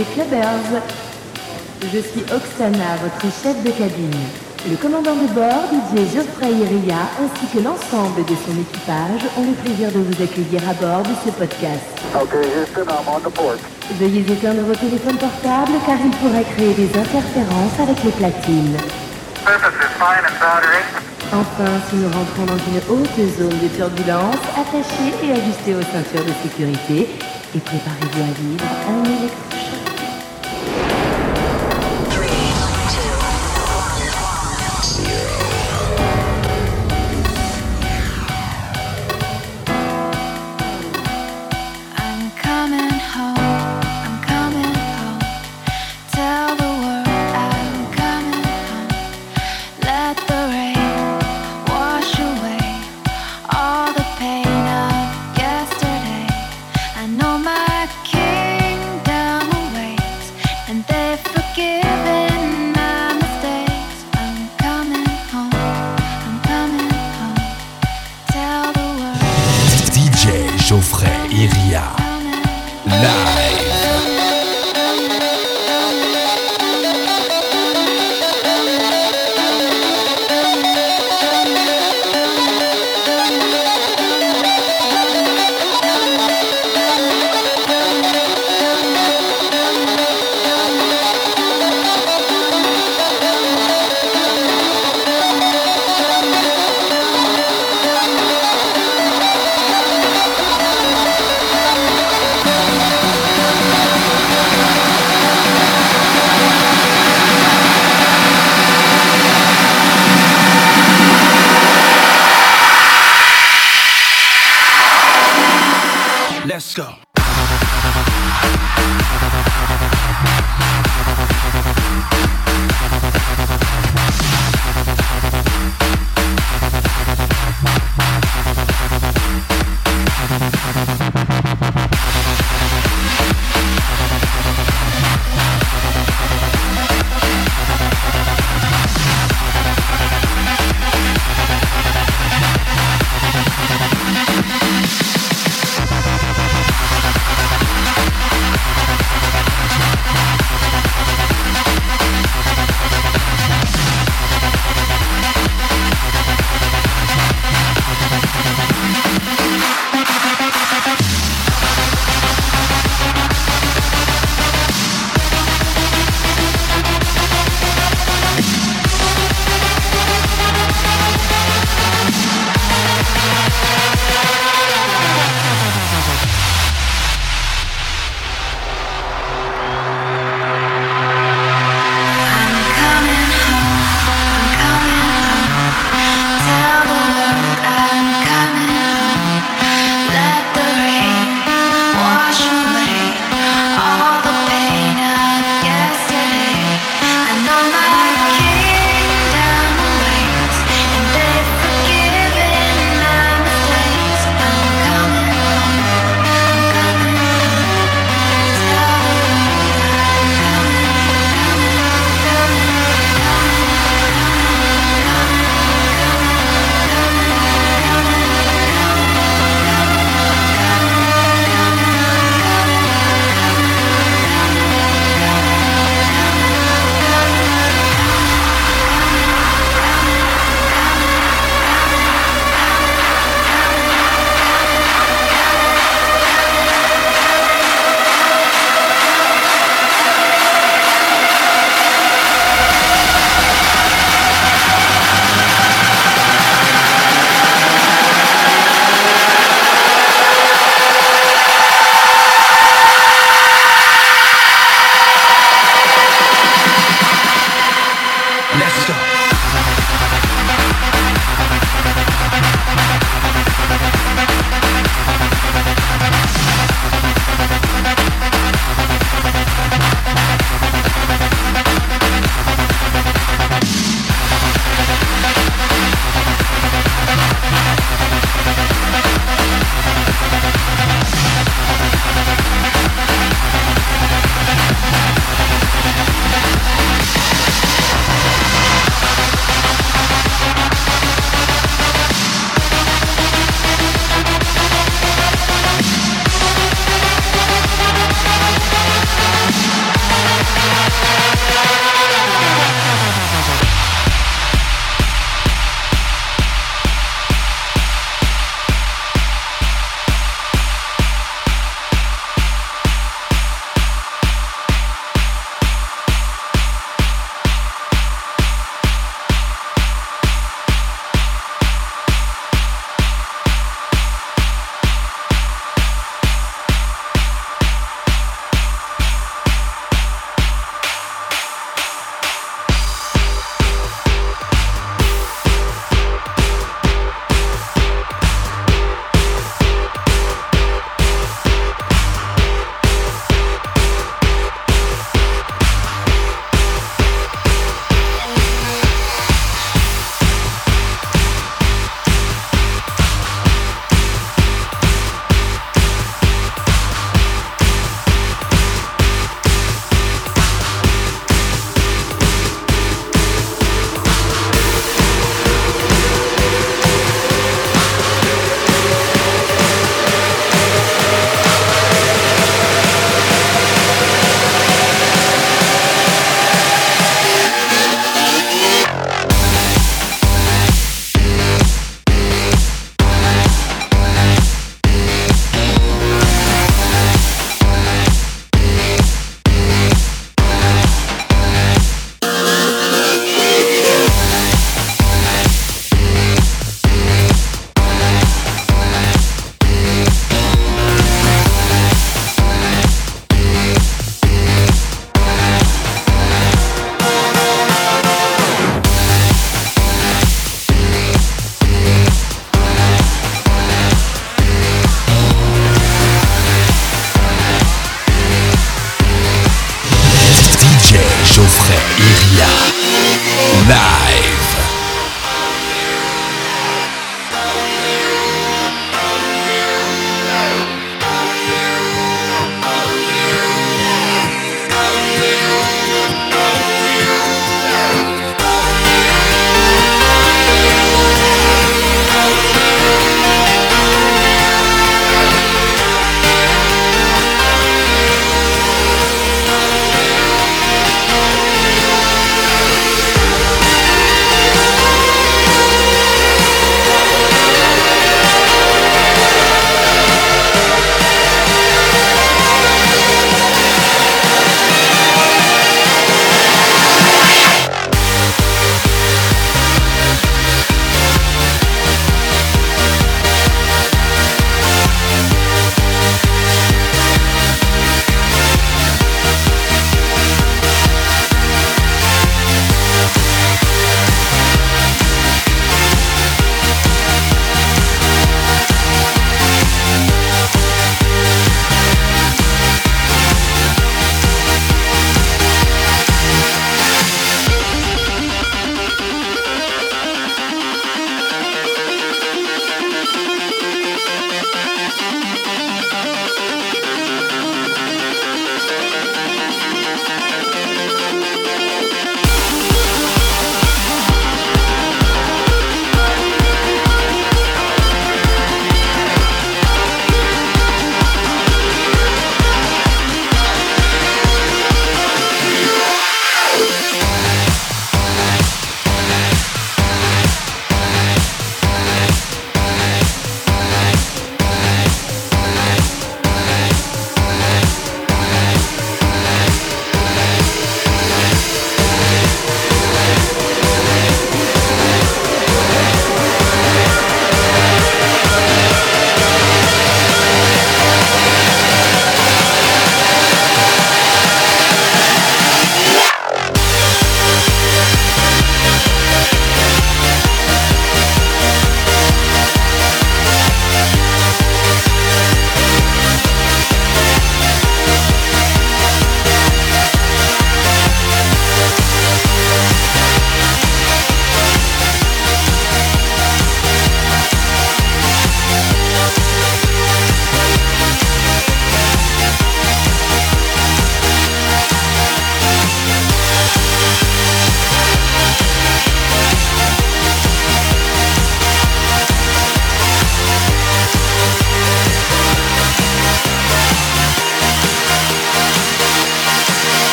Les clubbers Je suis Oksana, votre chef de cabine. Le commandant de bord, Didier Geoffrey Iria, ainsi que l'ensemble de son équipage ont le plaisir de vous accueillir à bord de ce podcast. Veuillez éteindre vos téléphones portables car il pourrait créer des interférences avec les platines. Enfin, si nous rentrons dans une haute zone de turbulence, attachez et ajustez aux ceintures de sécurité et préparez-vous à vivre un électrochoc.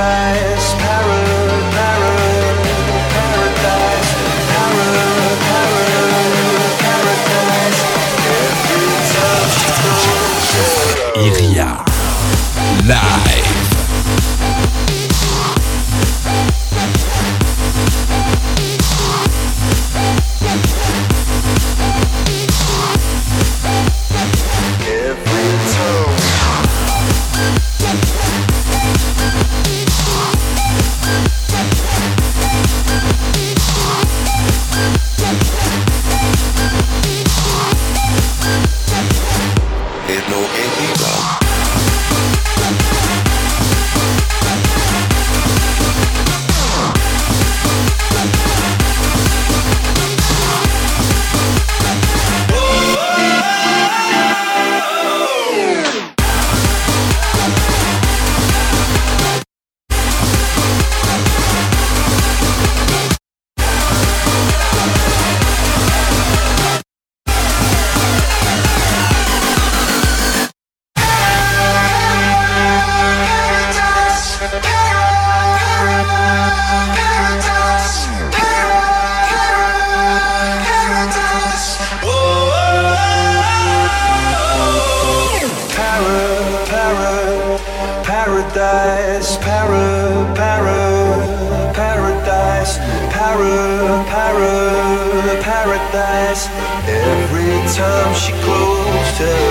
sky paradise, para, para, paradise, para, para, paradise. Every time she closed her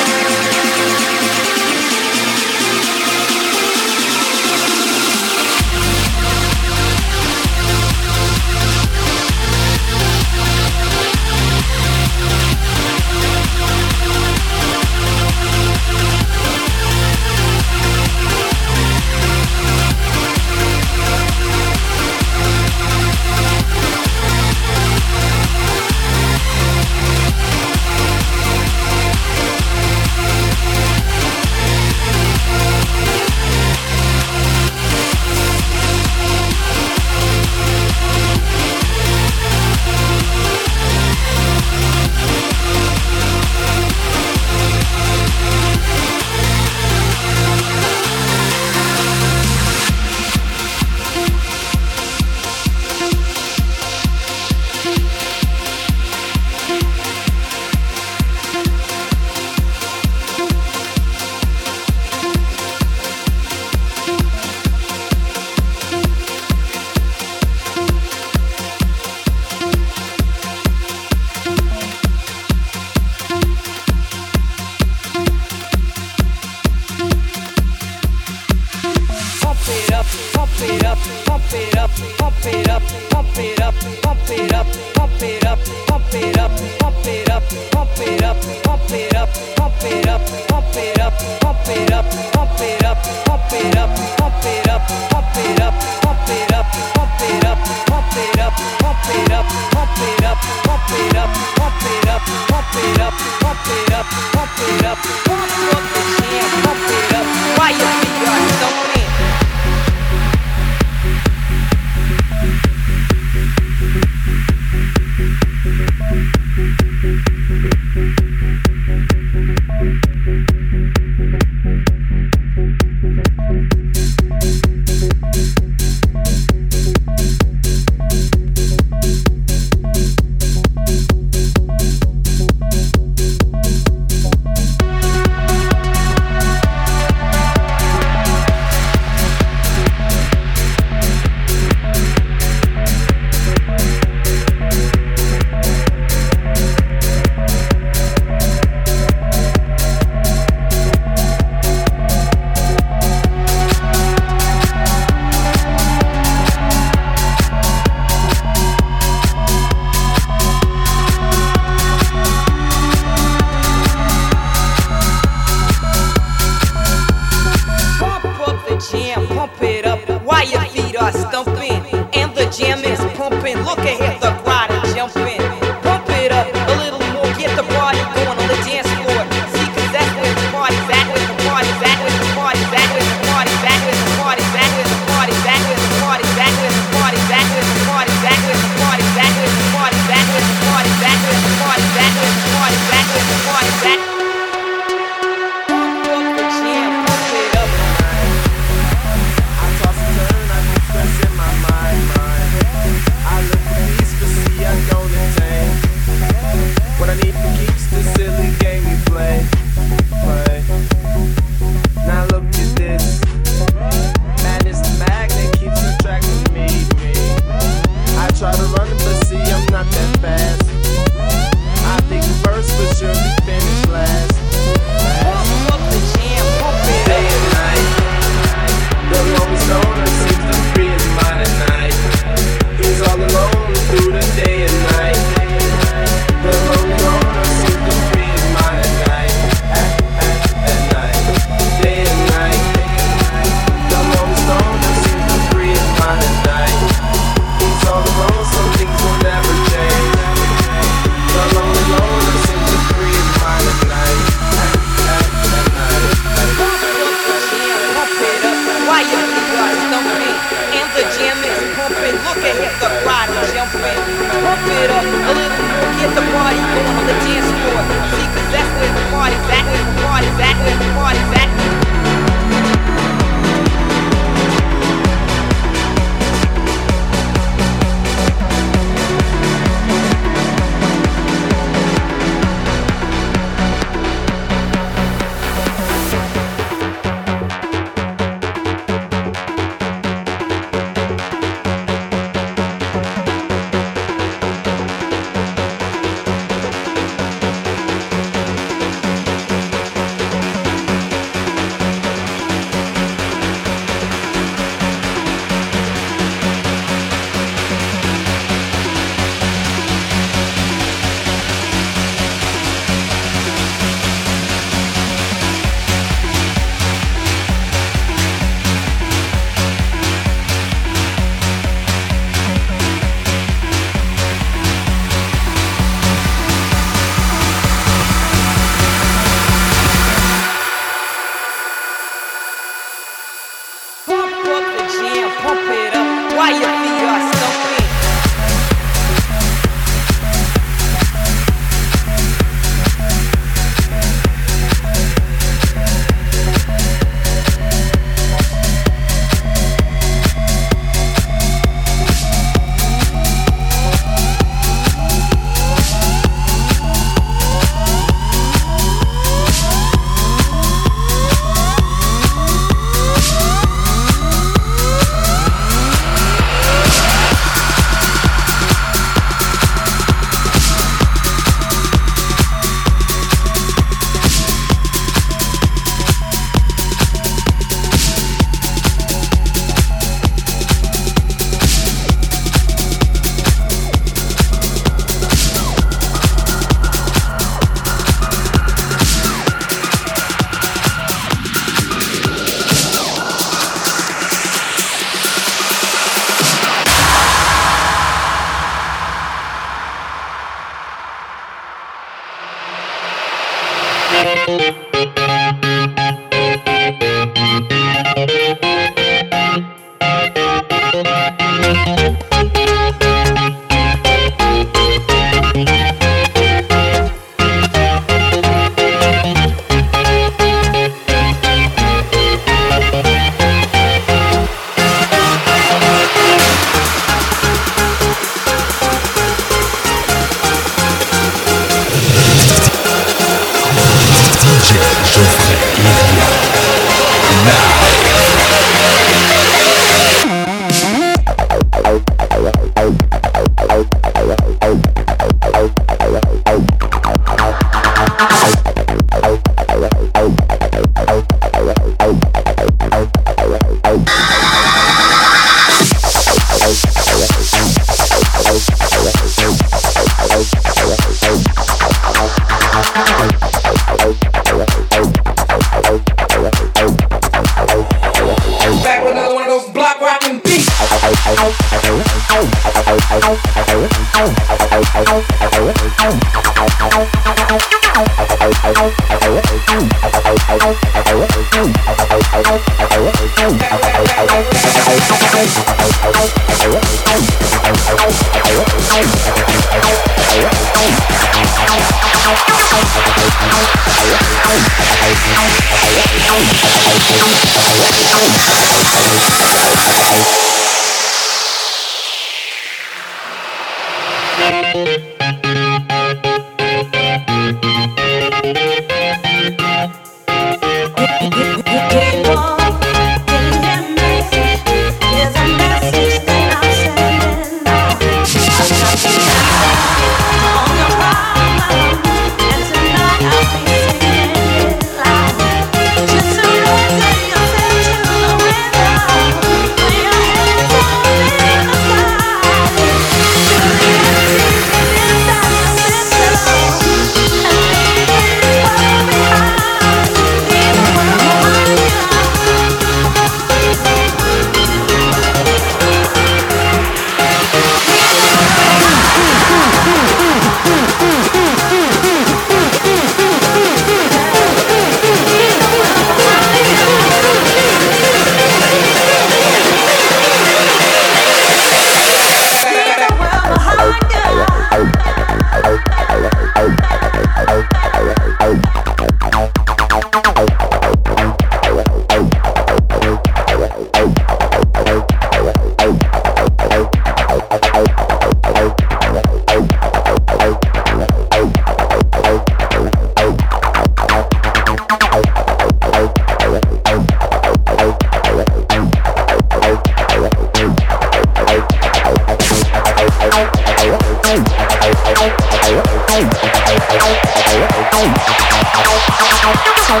I'm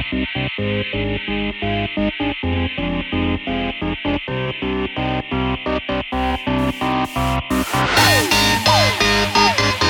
Hey! Hey!